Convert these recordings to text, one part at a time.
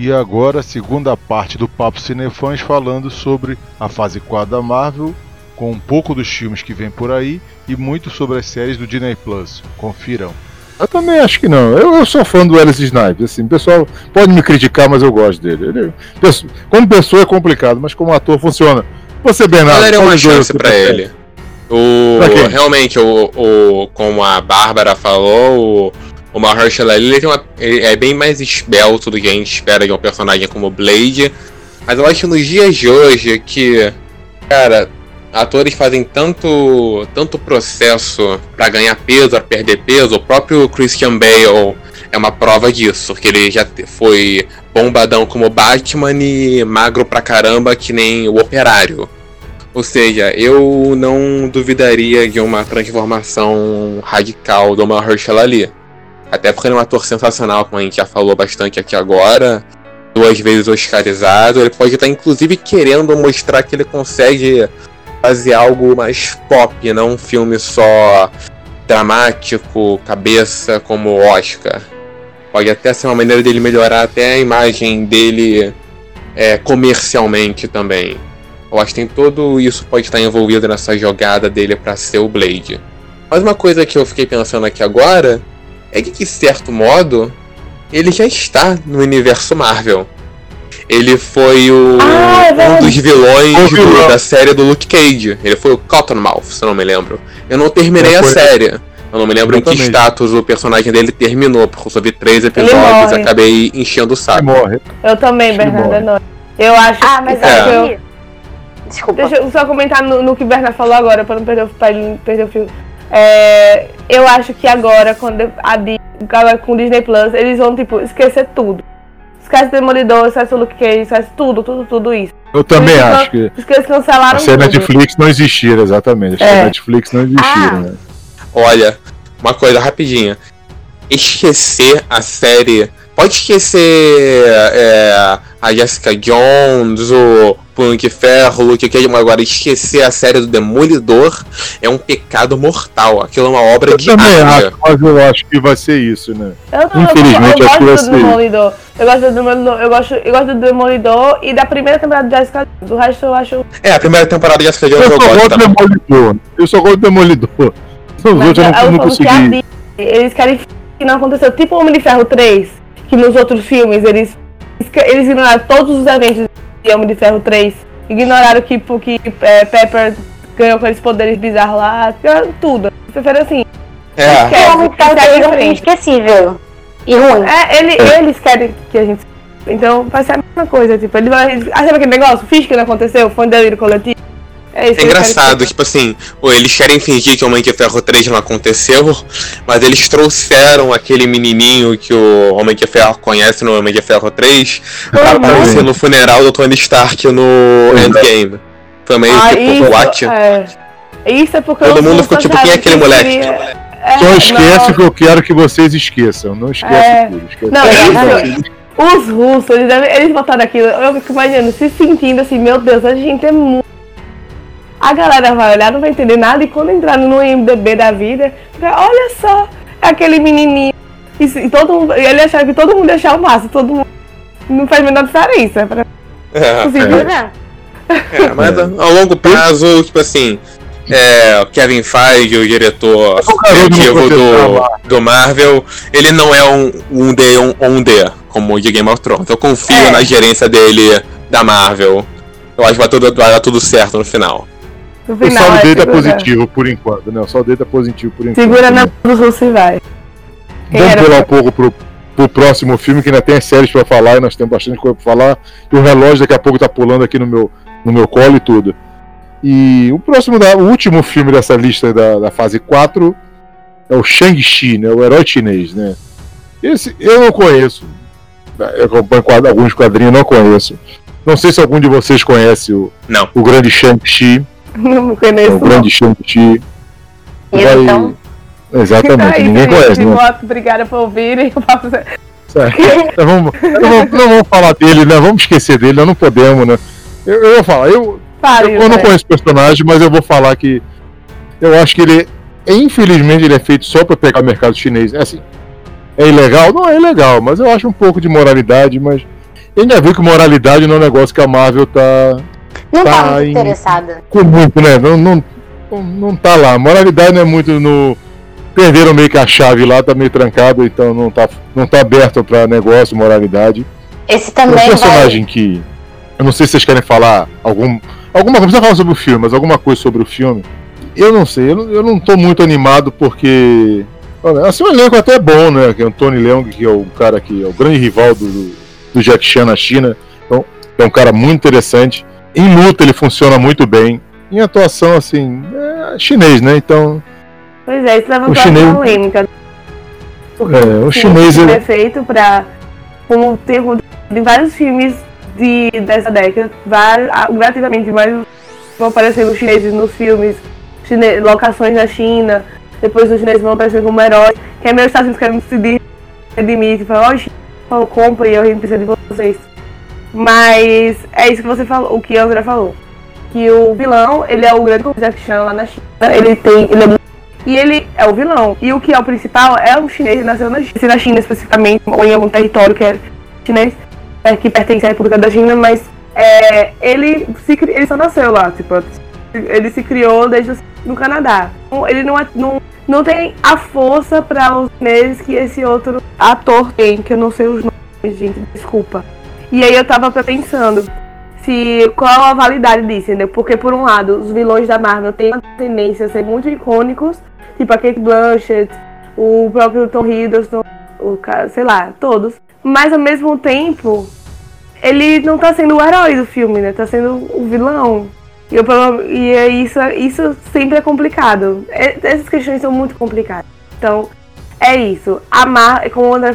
E agora, a segunda parte do Papo Cinefãs falando sobre a fase 4 da Marvel, com um pouco dos filmes que vem por aí e muito sobre as séries do Disney Plus. Confiram. Eu também acho que não. Eu, eu sou fã do Alice Snipes. Assim, o pessoal pode me criticar, mas eu gosto dele. Ele, como pessoa é complicado, mas como ator funciona. Você, Bernardo. Daria uma chance para ele. O, realmente, o, o, como a Bárbara falou, o, o Mahershala Ali ele, uma, é bem mais esbelto do que a gente espera de um personagem como Blade. Mas eu acho que nos dias de hoje que, cara, atores fazem tanto, tanto processo para ganhar peso, para perder peso. O próprio Christian Bale é uma prova disso, porque ele já foi bombadão como Batman e magro pra caramba que nem o Operário. Ou seja, eu não duvidaria de uma transformação radical do Mahershala Ali. Até porque ele é um ator sensacional, como a gente já falou bastante aqui agora. Duas vezes oscarizado. Ele pode estar, inclusive, querendo mostrar que ele consegue fazer algo mais pop, não um filme só dramático, cabeça, como Oscar. Pode até ser uma maneira dele melhorar até a imagem dele é, comercialmente também. Eu acho que tem tudo isso pode estar envolvido nessa jogada dele para ser o Blade. Mas uma coisa que eu fiquei pensando aqui agora é que, de certo modo, ele já está no universo Marvel. Ele foi o, ah, é um dos vilões do, da série do Luke Cage. Ele foi o Cottonmouth, se eu não me lembro. Eu não terminei a série. Eu não me lembro em que status o personagem dele terminou, porque eu só vi três episódios e acabei enchendo o saco. Ele morre. Eu também, Bernardo. Eu acho ah, mas é. eu... Desculpa. Deixa eu só comentar no, no que o Bernardo falou agora, pra não perder, pra perder o fio. É, eu acho que agora, quando a agora com o Disney Plus, eles vão, tipo, esquecer tudo. Esquece o Demolidor, esquece o Luke Cage, esquece tudo, tudo, tudo isso. Eu também eles acho que. Esquece cancelaram a Netflix não existir, exatamente. É. A Netflix não existir, ah. né? Olha, uma coisa rapidinha. Esquecer a série. Pode esquecer é, a Jessica Jones, o De Ferro, Luke Cage, mas agora esquecer a série do Demolidor é um pecado mortal. Aquilo é uma obra eu de também acho, mas eu acho que vai ser isso, né? Eu não, Infelizmente, eu, eu, eu gosto do Demolidor. Eu gosto do Demolidor, eu gosto, eu gosto do Demolidor e da primeira temporada de Jessica. Do resto eu acho. É, a primeira temporada de Jessica Jones eu, eu só gosto do Demolidor. Eu só gosto do Demolidor. Os outros eu não, não consegui. Eles querem que não aconteceu, tipo o Homem de Ferro 3, que nos outros filmes eles, eles ignoraram todos os eventos de Homem de Ferro 3. Ignoraram que, que é, Pepper ganhou aqueles poderes bizarros lá, tudo. Prefere assim. É. Esquece, o Homem de Ferro 3 é inesquecível. E ruim. É, ele, eles querem que a gente. Então vai ser a mesma coisa, tipo, ele vai. Ah, sabe aquele negócio? Finge que não aconteceu, foi um delírio coletivo. É, é engraçado, tipo assim, eles querem fingir que o Homem de Ferro 3 não aconteceu, mas eles trouxeram aquele menininho que o Homem de Ferro conhece no Homem de Ferro 3 pra aparecer no funeral do Tony Stark no Endgame. Também, ah, tipo, isso, what? É. Isso é porque Todo mundo ficou tipo, quem é aquele moleque? É, Só esquece o que eu quero que vocês esqueçam. Não esquece é... tudo. Esquece não, isso, os russos, eles, eles botaram aquilo. Eu fico imaginando, se sentindo assim, meu Deus, a gente é muito a galera vai olhar, não vai entender nada, e quando entrar no IMDB da vida, olha só, é aquele menininho. E, e todo mundo, e ele achava que todo mundo ia achar o máximo, todo mundo. Não faz a menor diferença. Pra, é, é. é, mas ao longo prazo, tipo assim, é, o Kevin Feige, o diretor criativo do, do Marvel, ele não é um, um D, um, um D, como o de Game of Thrones. Eu confio é. na gerência dele da Marvel. Eu acho que vai, tudo, vai dar tudo certo no final. No final, o saldo dele é positivo por enquanto, né? O saldo dele é positivo por enquanto. Segura né? na mão do e vai. Vamos pular um pouco pro, pro próximo filme, que ainda tem séries pra falar e nós temos bastante coisa pra falar. E o relógio daqui a pouco tá pulando aqui no meu, no meu colo e tudo. E o próximo, da, o último filme dessa lista da, da fase 4 é o Shang-Chi, né? O herói chinês, né? Esse eu não conheço. Eu acompanho quadro, alguns quadrinhos, não conheço. Não sei se algum de vocês conhece o, não. o grande Shang-Chi. Não conheço. É o grande Shang-Chi. Vai... Então... Exatamente, Aí, ninguém gente, conhece. Né? Obrigada por ouvirem. Então, vamos, não, vamos, não vamos falar dele, né? Vamos esquecer dele, nós não podemos, né? Eu, eu vou falar, eu, eu, eu não conheço o personagem, mas eu vou falar que eu acho que ele, infelizmente, ele é feito só para pegar o mercado chinês. É assim, é ilegal? Não é ilegal, mas eu acho um pouco de moralidade, mas ainda viu que moralidade não é um negócio que a Marvel tá. Não tá, tá muito em... interessada. Com muito, né? Não, não, não tá lá. Moralidade não é muito no. Perderam meio que a chave lá, tá meio trancado, então não tá, não tá aberto para negócio, moralidade. Esse também. Um personagem vai... que. Eu não sei se vocês querem falar algum. Alguma coisa, não falar sobre o filme, mas alguma coisa sobre o filme. Eu não sei, eu não, eu não tô muito animado porque. Assim, o elenco até é bom, né? Que é o Tony Leung, que é o cara que é o grande rival do, do Jack Chan na China. Então, é um cara muito interessante. Em luta ele funciona muito bem. Em atuação, assim, é chinês, né? Então. Pois é, isso levantou o chinês... a polêmica. É, o chinês. É feito pra. Como tem em vários filmes de, dessa década, gratuitamente, mas vão aparecendo os chineses nos filmes, chine, locações na China, depois os chineses vão aparecer como heróis, que é meio Estados Unidos querendo se redimir, e falar, ó, oh, compre, eu precisa de vocês. Mas é isso que você falou, o que a falou. Que o vilão, ele é o grande Jack Chan lá na China. Ele tem. Ele é e ele é o vilão. E o que é o principal é um chinês que nasceu na China, na China especificamente, ou em algum território que é chinês, é, que pertence à República da China, mas é, ele, se, ele só nasceu lá, tipo, ele se criou desde no Canadá. Então, ele não, é, não, não tem a força para os chineses que esse outro ator tem, que eu não sei os nomes, gente, desculpa. E aí eu tava pensando se qual a validade disso, entendeu? Porque por um lado, os vilões da Marvel têm uma tendência a ser muito icônicos, tipo a Kate Blanchett, o próprio Tom Hiddleston, o cara, sei lá, todos. Mas ao mesmo tempo, ele não tá sendo o herói do filme, né? Tá sendo o vilão. E, eu, e é isso, isso sempre é complicado. É, essas questões são muito complicadas. Então, é isso. Amar, como o André,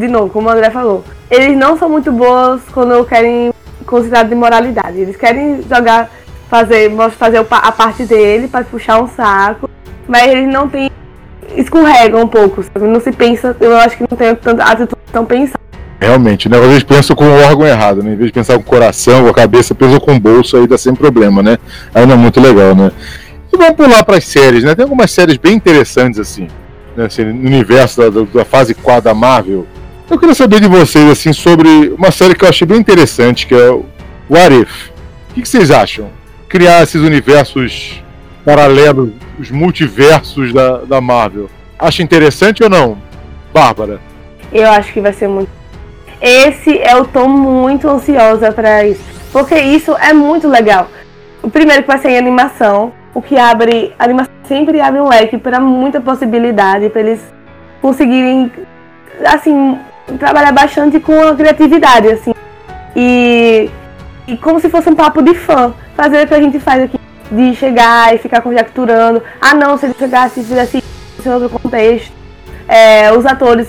de novo, como o André falou, eles não são muito boas quando querem considerar de moralidade. Eles querem jogar, fazer, fazer a parte dele para puxar um saco, mas eles não têm. escorregam um pouco, sabe? Não se pensa, eu acho que não tem tanta atitude tão pensada. Realmente, né? Às vezes pensam com o órgão errado, né? Em vez de pensar com o coração, com a cabeça, pensam com o bolso, aí dá sem problema, né? Aí não é muito legal, né? E vamos pular para as séries, né? Tem algumas séries bem interessantes, assim, né? assim no universo da, da fase 4 da Marvel. Eu queria saber de vocês, assim, sobre uma série que eu achei bem interessante, que é o What If. O que, vocês acham? Criar esses universos paralelos, os multiversos da, da Marvel. Acha interessante ou não? Bárbara? Eu acho que vai ser muito esse eu tô muito ansiosa para isso. Porque isso é muito legal. O primeiro que vai ser em animação, o que abre. A animação sempre abre um leque para muita possibilidade, para eles conseguirem, assim, trabalhar bastante com a criatividade, assim. E, e como se fosse um papo de fã. Fazer o que a gente faz aqui, de chegar e ficar conjecturando. Ah, não, se ele chegasse e fizesse isso em outro contexto. É, os atores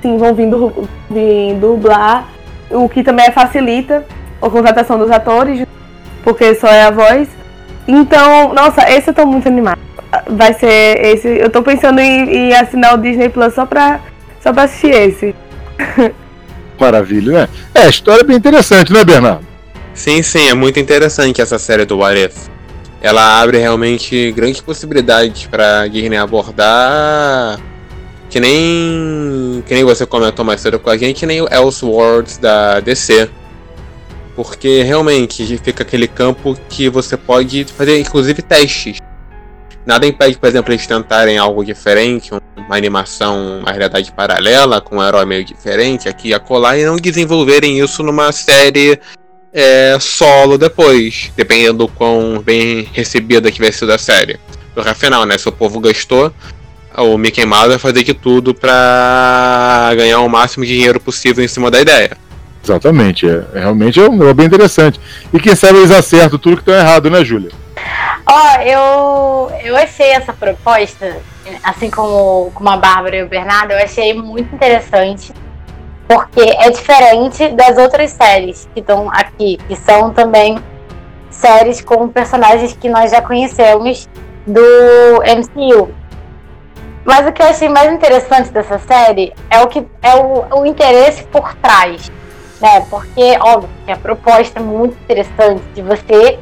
sim, vão vir, du vir dublar, o que também facilita a contratação dos atores, porque só é a voz. Então, nossa, esse eu tô muito animado. Vai ser esse. Eu tô pensando em, em assinar o Disney Plus só pra, só pra assistir esse. Maravilha, né? É, a história é bem interessante, né, Bernardo? Sim, sim, é muito interessante essa série do What If. Ela abre realmente grandes possibilidades para Disney abordar que nem. Que nem você comentou mais cedo com a gente, nem o Elseworlds da DC. Porque realmente fica aquele campo que você pode fazer inclusive testes. Nada impede, por exemplo, eles tentarem algo diferente, uma animação, uma realidade paralela, com um herói meio diferente aqui e acolá, e não desenvolverem isso numa série é, solo depois, dependendo do quão bem recebida que vai ser da série. Porque afinal, né, se o povo gastou, o Mickey Mouse vai fazer de tudo para ganhar o máximo de dinheiro possível em cima da ideia. Exatamente, é, realmente é, um, é bem interessante. E quem sabe eles acertam tudo que está errado, né, Júlia? Ó, eu, eu achei essa proposta, assim como, como a Bárbara e o Bernardo, eu achei muito interessante. Porque é diferente das outras séries que estão aqui, que são também séries com personagens que nós já conhecemos do MCU. Mas o que eu achei mais interessante dessa série é o que é o, o interesse por trás, né? Porque, óbvio, a proposta é muito interessante de você,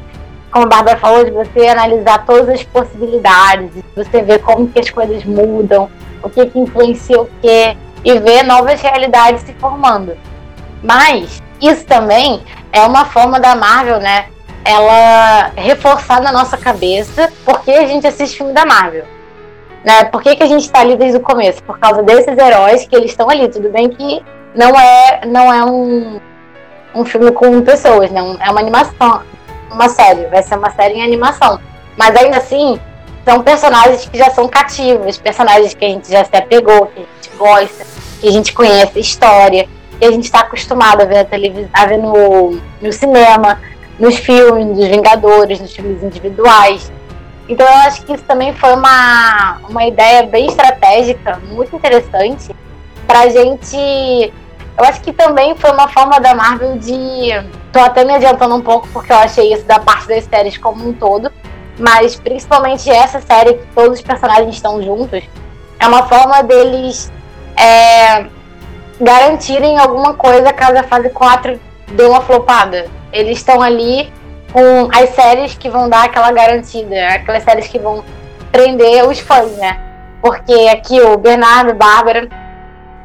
como a Bárbara falou, de você analisar todas as possibilidades, de você ver como que as coisas mudam, o que, que influencia o quê, e ver novas realidades se formando. Mas isso também é uma forma da Marvel, né? Ela reforçar na nossa cabeça por que a gente assiste filme da Marvel. Né? Por que, que a gente está ali desde o começo? Por causa desses heróis que eles estão ali. Tudo bem que não é, não é um, um filme com pessoas, né? É uma animação, uma série. Vai ser uma série em animação. Mas ainda assim, são personagens que já são cativos, personagens que a gente já se apegou, que a gente gosta, que a gente conhece história, que a gente está acostumado a ver na a ver no, no cinema, nos filmes dos Vingadores, nos filmes individuais. Então eu acho que isso também foi uma, uma ideia bem estratégica, muito interessante, pra gente. Eu acho que também foi uma forma da Marvel de. Tô até me adiantando um pouco porque eu achei isso da parte das séries como um todo, mas principalmente essa série que todos os personagens estão juntos, é uma forma deles é, garantirem alguma coisa caso a fase 4 dê uma flopada. Eles estão ali com as séries que vão dar aquela garantida, aquelas séries que vão prender os fãs, né? Porque aqui o Bernardo, Bárbara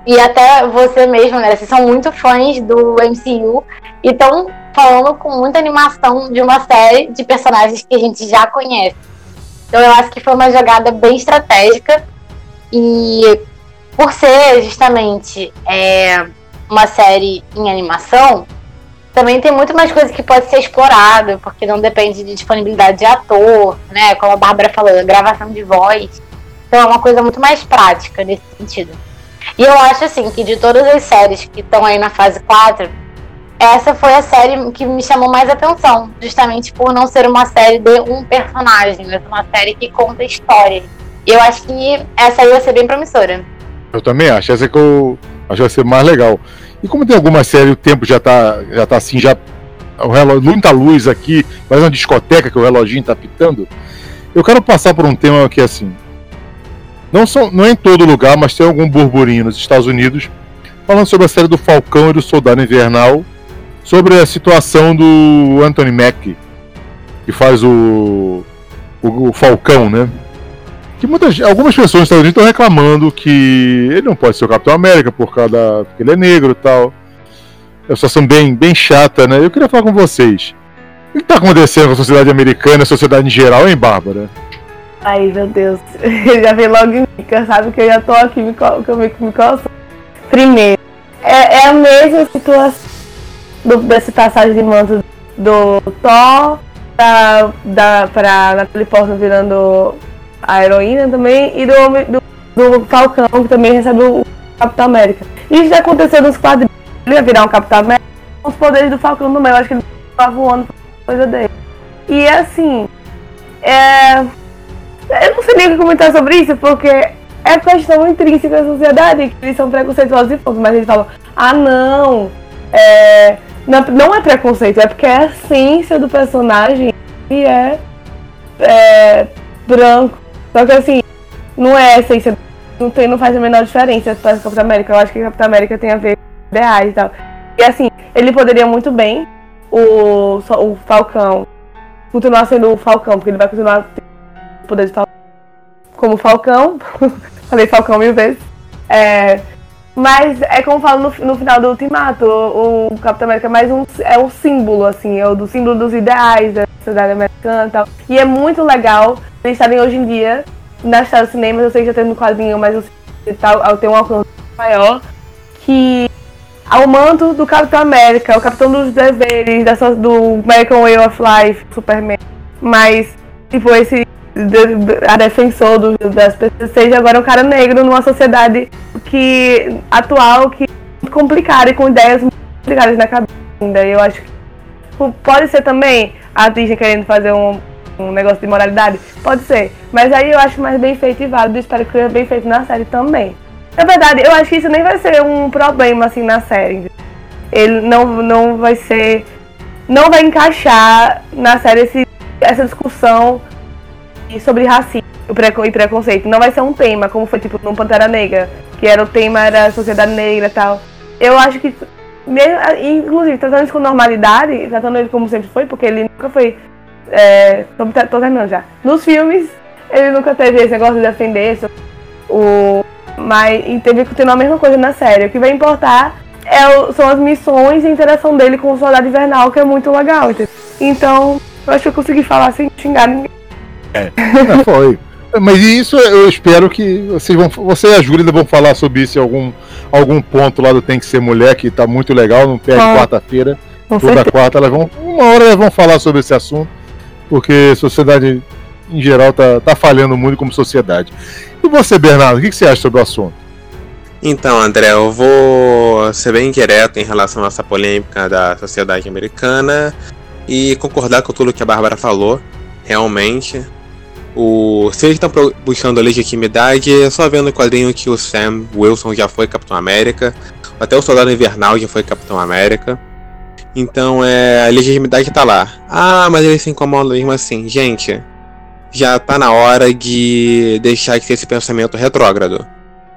e até você mesmo, né? Vocês são muito fãs do MCU e estão falando com muita animação de uma série de personagens que a gente já conhece. Então eu acho que foi uma jogada bem estratégica e por ser justamente é, uma série em animação, também tem muito mais coisa que pode ser explorado, porque não depende de disponibilidade de ator, né? Como a Bárbara falou, gravação de voz. Então é uma coisa muito mais prática nesse sentido. E eu acho assim que de todas as séries que estão aí na fase 4, essa foi a série que me chamou mais atenção, justamente por não ser uma série de um personagem, mas uma série que conta história. Eu acho que essa aí vai ser bem promissora. Eu também acho, essa é que eu acho que vai ser mais legal. E como tem alguma série, o tempo já tá, já tá assim, já. O relógio, muita luz aqui, mais uma discoteca que o reloginho tá pitando. Eu quero passar por um tema que assim. Não, são, não é em todo lugar, mas tem algum burburinho nos Estados Unidos falando sobre a série do Falcão e do Soldado Invernal, sobre a situação do Anthony Mack, que faz o, o, o Falcão, né? que muitas, algumas pessoas nos Estados Unidos estão reclamando que ele não pode ser o Capitão América por causa da, porque ele é negro e tal. É uma situação bem, bem chata, né? Eu queria falar com vocês. O que está acontecendo com a sociedade americana, a sociedade em geral, hein, Bárbara? Ai, meu Deus. já veio logo em mim, sabe que eu já tô aqui me, eu me, me Primeiro, é, é a mesma situação do, dessa passagem de manto do Thor da, da, pra Natalie Portman virando a heroína também, e do, do, do Falcão, que também recebe o Capitão América. Isso já aconteceu nos quadrinhos. Ele ia virar um Capitão América com os poderes do Falcão no meio. Acho que ele estava voando coisa dele. E assim, é... eu não sei nem o que comentar sobre isso, porque é questão intrínseca da sociedade, que eles são preconceituosos e pouco, mas eles falam, ah não, é... não, é preconceito, é porque é a essência do personagem e é, é branco, só que assim, não é a essência, não, tem, não faz a menor diferença para o Capitão América. Eu acho que Capitão América tem a ver com ideais e tal. E assim, ele poderia muito bem, o, o Falcão, continuar sendo o Falcão, porque ele vai continuar tendo o poder de Falcão como Falcão. Falei Falcão mil vezes. É, mas é como falo no, no final do Ultimato, o, o, Capitão América é mais um, é um símbolo, assim, é o do símbolo dos ideais da sociedade americana e tal. E é muito legal eles estarem hoje em dia nas salas de cinemas, eu sei que já tem no quadrinho, mas eu tal, tem um alcance maior, que ao manto do Capitão América, o Capitão dos Deveres, da, do American Way of Life, Superman. Mas, tipo, esse a defensor do, das pessoas seja agora um cara negro numa sociedade que atual que é complicada e com ideias muito complicadas na cabeça ainda. Eu acho que tipo, pode ser também a Disney querendo fazer um, um negócio de moralidade? Pode ser. Mas aí eu acho mais bem feito e válido. Espero que seja bem feito na série também. Na verdade, eu acho que isso nem vai ser um problema assim na série. Ele não, não vai ser. Não vai encaixar na série esse, essa discussão sobre racismo e preconceito. Não vai ser um tema, como foi tipo no Pantera Negra, que era o tema da sociedade negra e tal. Eu acho que, mesmo, inclusive, tratando isso com normalidade, tratando ele como sempre foi, porque ele nunca foi. É, tô, tô terminando já. Nos filmes, ele nunca teve esse negócio de defender o. Mas e teve que continuar a mesma coisa na série. O que vai importar é, são as missões e a interação dele com o Soldado Invernal, que é muito legal. Entendeu? Então, eu acho que eu consegui falar sem xingar ninguém. É, foi. Mas isso eu espero que vocês vão. Você e a Júlia vão falar sobre isso em algum, algum ponto lá do Tem que Ser Mulher, que tá muito legal, não perde ah, quarta-feira. Toda certeza. quarta elas vão. Uma hora elas vão falar sobre esse assunto, porque a sociedade em geral tá, tá falhando muito como sociedade. E você, Bernardo, o que, que você acha sobre o assunto? Então, André, eu vou ser bem direto em relação a essa polêmica da sociedade americana e concordar com tudo que a Bárbara falou. Realmente, o, se eles estão buscando a legitimidade, é só vendo o quadrinho que o Sam Wilson já foi Capitão América, até o Soldado Invernal já foi Capitão América. Então é, a legitimidade tá lá. Ah, mas eles se incomodam mesmo assim. Gente, já tá na hora de deixar de ter esse pensamento retrógrado.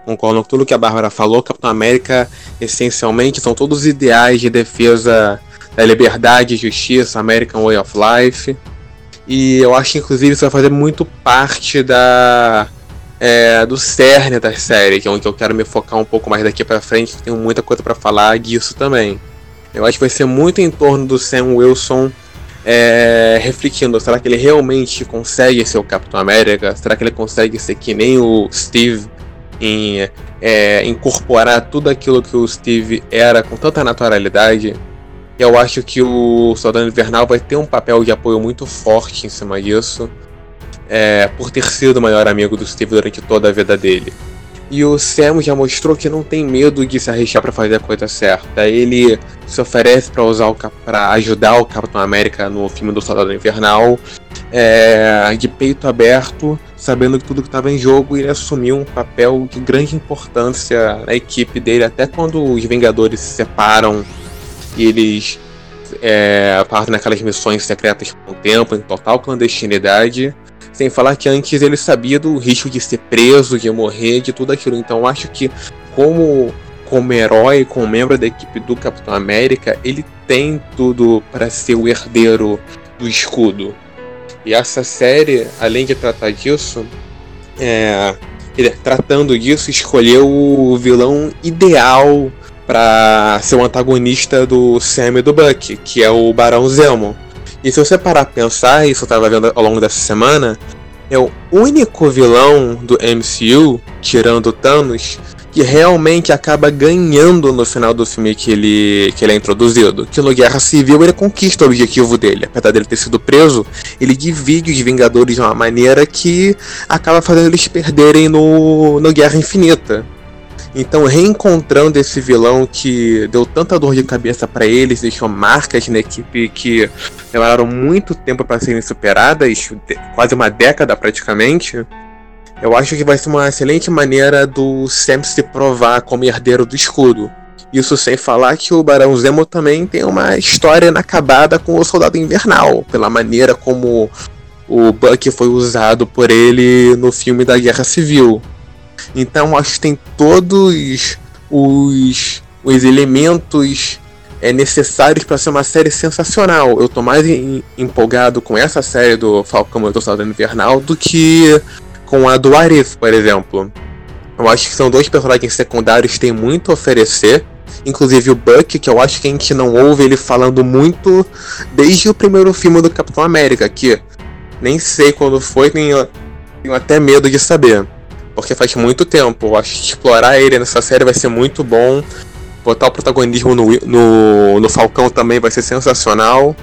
Concordo com tudo que a Bárbara falou. Capitão América, essencialmente, são todos ideais de defesa da liberdade, justiça, American Way of Life. E eu acho que inclusive isso vai fazer muito parte da é, do cerne da série, que é onde eu quero me focar um pouco mais daqui para frente, tenho muita coisa para falar disso também. Eu acho que vai ser muito em torno do Sam Wilson é, refletindo, será que ele realmente consegue ser o Capitão América? Será que ele consegue ser que nem o Steve em é, incorporar tudo aquilo que o Steve era com tanta naturalidade? Eu acho que o Soldado Invernal vai ter um papel de apoio muito forte em cima disso, é, por ter sido o maior amigo do Steve durante toda a vida dele. E o Sam já mostrou que não tem medo de se arriscar para fazer a coisa certa. Ele se oferece para usar para ajudar o Capitão América no filme do Soldado Invernal, é, de peito aberto, sabendo que tudo que estava em jogo, ele assumiu um papel de grande importância na equipe dele, até quando os Vingadores se separam e eles é, partem naquelas missões secretas por um tempo, em total clandestinidade. Sem falar que antes ele sabia do risco de ser preso, de morrer, de tudo aquilo. Então acho que como como herói, como membro da equipe do Capitão América, ele tem tudo para ser o herdeiro do escudo. E essa série, além de tratar disso, é, ele, tratando disso, escolheu o vilão ideal para ser o antagonista do Sam e do Buck, que é o Barão Zemo. E se você parar pra pensar, isso eu tava vendo ao longo dessa semana, é o único vilão do MCU, tirando Thanos, que realmente acaba ganhando no final do filme que ele, que ele é introduzido. Que no Guerra Civil ele conquista o objetivo dele. Apesar dele ter sido preso, ele divide os Vingadores de uma maneira que acaba fazendo eles perderem no, no Guerra Infinita. Então, reencontrando esse vilão que deu tanta dor de cabeça para eles, deixou marcas na equipe que demoraram muito tempo para serem superadas, quase uma década praticamente. Eu acho que vai ser uma excelente maneira do Sam se provar como herdeiro do escudo. Isso sem falar que o Barão Zemo também tem uma história inacabada com o Soldado Invernal, pela maneira como o Buck foi usado por ele no filme da Guerra Civil. Então acho que tem todos os, os elementos é, necessários para ser uma série sensacional. Eu tô mais em, empolgado com essa série do Falcão e do Soldado Invernal do que com a do Arif, por exemplo. Eu acho que são dois personagens secundários que têm muito a oferecer. Inclusive o Buck, que eu acho que a gente não ouve ele falando muito desde o primeiro filme do Capitão América, que nem sei quando foi, tenho, tenho até medo de saber porque faz muito tempo. Eu acho que explorar ele nessa série vai ser muito bom. Botar o protagonismo no, no, no Falcão também vai ser sensacional.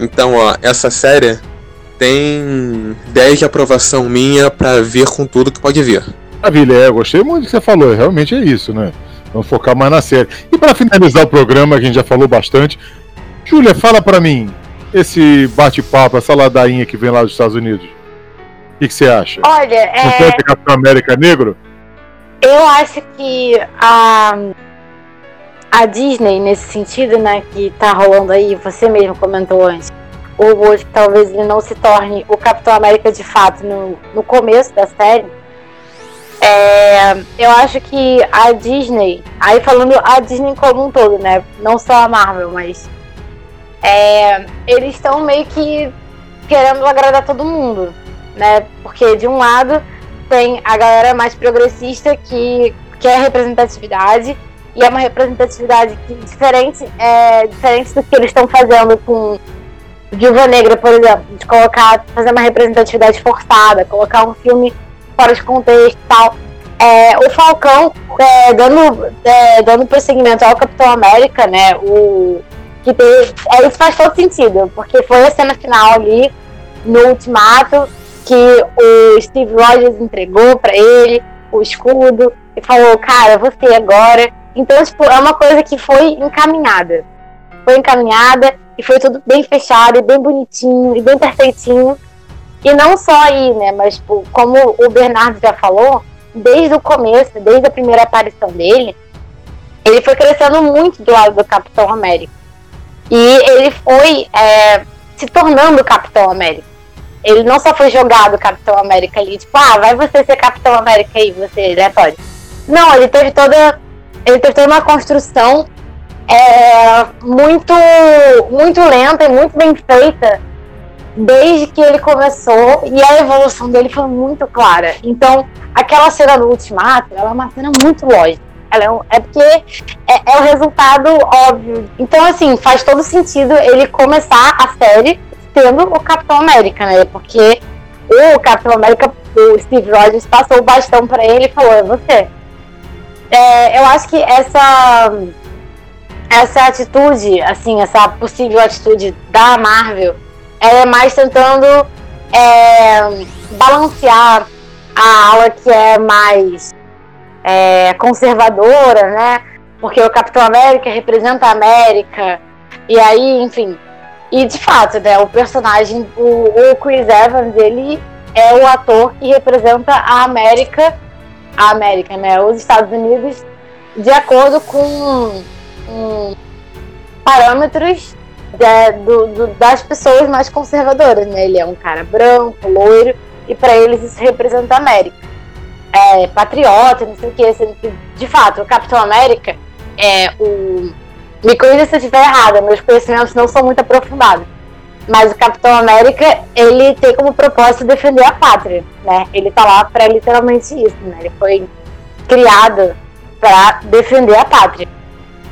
Então, ó, essa série tem 10 de aprovação minha para ver com tudo que pode vir. Maravilha, é, gostei muito do que você falou, realmente é isso, né? Vamos focar mais na série. E para finalizar o programa, que a gente já falou bastante, Júlia, fala para mim esse bate-papo, essa ladainha que vem lá dos Estados Unidos que, que você acha? Olha, é. Não pode Capitão América negro? Eu acho que a. A Disney, nesse sentido, né, que tá rolando aí, você mesmo comentou antes, o rumor que talvez ele não se torne o Capitão América de fato no, no começo da série. É, eu acho que a Disney, aí falando a Disney como um todo, né? Não só a Marvel, mas é, eles estão meio que querendo agradar todo mundo né? Porque de um lado tem a galera mais progressista que quer representatividade e é uma representatividade que, diferente, é, diferente do que eles estão fazendo com Viúva Negra, por exemplo, de colocar, fazer uma representatividade forçada, colocar um filme fora de contexto e tal. É, o Falcão, é, dando, é, dando prosseguimento ao Capitão América, né? O, que tem, é, isso faz todo sentido, porque foi a cena final ali, no Ultimato, que o Steve Rogers entregou para ele o escudo e falou, cara, você agora. Então, tipo, é uma coisa que foi encaminhada. Foi encaminhada e foi tudo bem fechado, e bem bonitinho, e bem perfeitinho. E não só aí, né? Mas tipo, como o Bernardo já falou, desde o começo, desde a primeira aparição dele, ele foi crescendo muito do lado do Capitão América. E ele foi é, se tornando Capitão América. Ele não só foi jogado Capitão América ali, tipo, ah, vai você ser Capitão América aí, você, né, pode. Não, ele teve toda. Ele teve toda uma construção é, muito, muito lenta e muito bem feita desde que ele começou e a evolução dele foi muito clara. Então, aquela cena do Ultimato, ela é uma cena muito lógica. Ela é, um, é porque é, é, o resultado óbvio. Então, assim, faz todo sentido ele começar a série tendo o Capitão América, né? Porque o Capitão América, o Steve Rogers, passou o bastão para ele e falou: é você. É, eu acho que essa essa atitude, assim, essa possível atitude da Marvel, ela é mais tentando é, balancear a ala que é mais é, conservadora, né? Porque o Capitão América representa a América, e aí, enfim. E de fato, né, o personagem, o, o Chris Evans, ele é o ator que representa a América, a América, né? Os Estados Unidos, de acordo com um, parâmetros de, do, do, das pessoas mais conservadoras, né? Ele é um cara branco, loiro, e para eles isso representa a América. É, patriota, não sei o que, sendo que, de fato, o Capitão América é o. Me corrija se eu estiver errada, meus conhecimentos não são muito aprofundados. Mas o Capitão América, ele tem como propósito defender a pátria, né? Ele tá lá para literalmente isso, né? Ele foi criado para defender a pátria.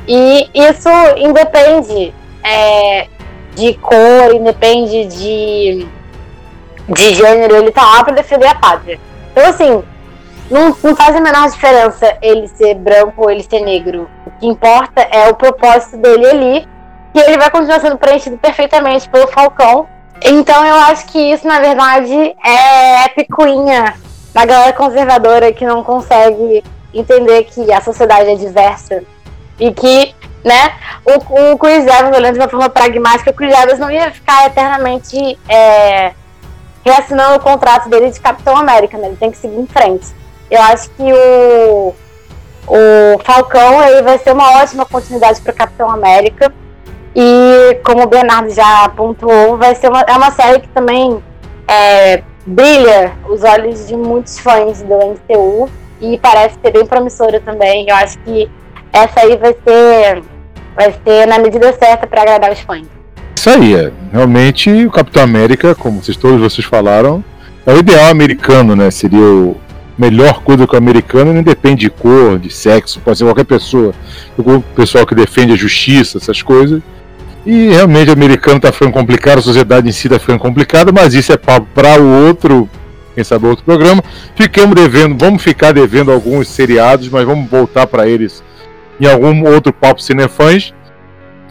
E isso independe é, de cor, independe de, de gênero, ele tá lá pra defender a pátria. Então, assim, não, não faz a menor diferença ele ser branco ou ele ser negro. O que importa é o propósito dele ali, que ele vai continuar sendo preenchido perfeitamente pelo Falcão. Então, eu acho que isso, na verdade, é picuinha da galera conservadora que não consegue entender que a sociedade é diversa e que, né, o, o Chris Evans, olhando de uma forma pragmática, o Chris Evans não ia ficar eternamente é, reassinando o contrato dele de Capitão América, né? Ele tem que seguir em frente. Eu acho que o, o Falcão ele vai ser uma ótima continuidade para o Capitão América. E como o Bernardo já pontuou, vai ser uma, é uma série que também é, brilha os olhos de muitos fãs do MCU e parece ser bem promissora também. Eu acho que essa aí vai ser, vai ser na medida certa para agradar os fãs. Isso aí, é. realmente o Capitão América, como vocês, todos vocês falaram, é o ideal americano, né? Seria o melhor coisa que o americano não depende de cor, de sexo, pode ser qualquer pessoa. O pessoal que defende a justiça, essas coisas. E realmente o americano está ficando complicado, a sociedade em si está ficando complicada, mas isso é papo para o outro, quem sabe outro programa. Ficamos devendo, vamos ficar devendo alguns seriados, mas vamos voltar para eles em algum outro papo cinefãs.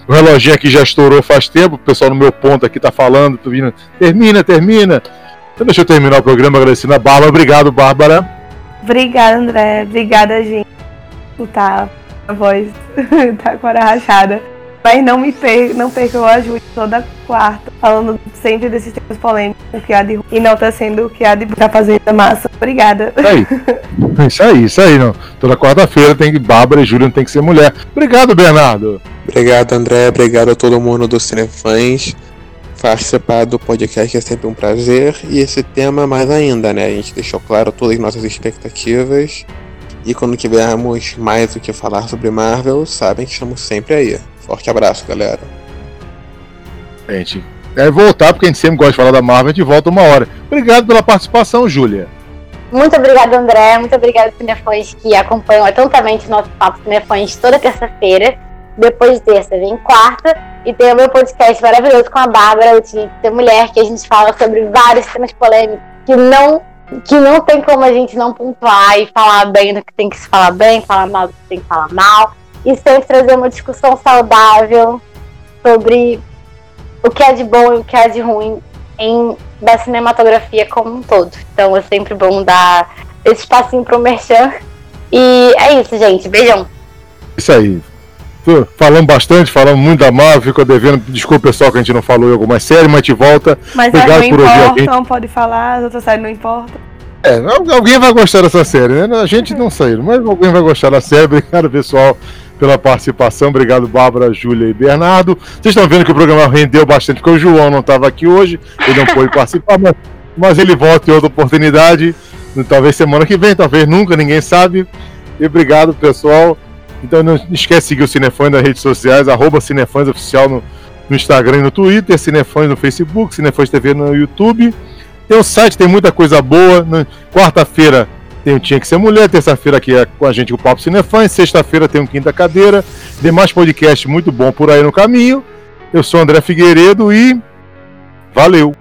O reloginho aqui já estourou faz tempo, o pessoal no meu ponto aqui tá falando, termina, termina. Então deixa eu terminar o programa agradecendo a Bárbara. Obrigado, Bárbara. Obrigada, André. Obrigada, gente. Escutar a voz tá com a rachada. Mas não me perca, não perca o ajude toda quarta, falando sempre desses temas polêmicos, o que há de e não tá sendo o que há de tá fazendo a massa. Obrigada. Isso aí. Isso aí, isso aí. Não. Toda quarta-feira tem que Bárbara e Júlia tem que ser mulher. Obrigado, Bernardo. Obrigado, André. Obrigado a todo mundo do Cinefãs. Participar do podcast é sempre um prazer. E esse tema mais ainda, né? A gente deixou claro todas as nossas expectativas. E quando tivermos mais o que falar sobre Marvel, sabem que estamos sempre aí. Forte abraço, galera. A gente vai voltar, porque a gente sempre gosta de falar da Marvel, a gente volta uma hora. Obrigado pela participação, Júlia. Muito obrigada, André. Muito obrigada, Cinefãs, que acompanham atentamente o nosso Papo Cinefãs toda terça-feira. Depois de terça, vem quarta. E tem o meu podcast maravilhoso com a Bárbara, o Mulher, que a gente fala sobre vários temas polêmicos que não, que não tem como a gente não pontuar e falar bem do que tem que se falar bem, falar mal do que tem que falar mal. E sempre trazer uma discussão saudável sobre o que é de bom e o que é de ruim em, da cinematografia como um todo. Então é sempre bom dar esse espacinho pro Merchan. E é isso, gente. Beijão. Isso aí. Falamos bastante, falamos muito da Marvel, ficou devendo. Desculpa, pessoal, que a gente não falou em algumas séries, mas a gente volta. Mas Obrigado não por importam, ouvir pode falar, as outras séries não importam. É, alguém vai gostar dessa série, né? A gente não saiu, mas alguém vai gostar da série. Obrigado, pessoal, pela participação. Obrigado, Bárbara, Júlia e Bernardo. Vocês estão vendo que o programa rendeu bastante, porque o João não estava aqui hoje, ele não pôde participar, mas, mas ele volta em outra oportunidade. Talvez semana que vem, talvez nunca, ninguém sabe. E obrigado, pessoal. Então não esquece de seguir o Cinefãs nas redes sociais, arroba Cinefãs Oficial no, no, Instagram e no Twitter, Cinefãs no Facebook, Cinefãs TV no YouTube. Tem o site, tem muita coisa boa. Quarta-feira tem o Tinha Que Ser Mulher, terça-feira aqui é com a gente o Papo Cinefãs, sexta-feira tem o Quinta Cadeira, demais podcast muito bom por aí no caminho. Eu sou André Figueiredo e valeu!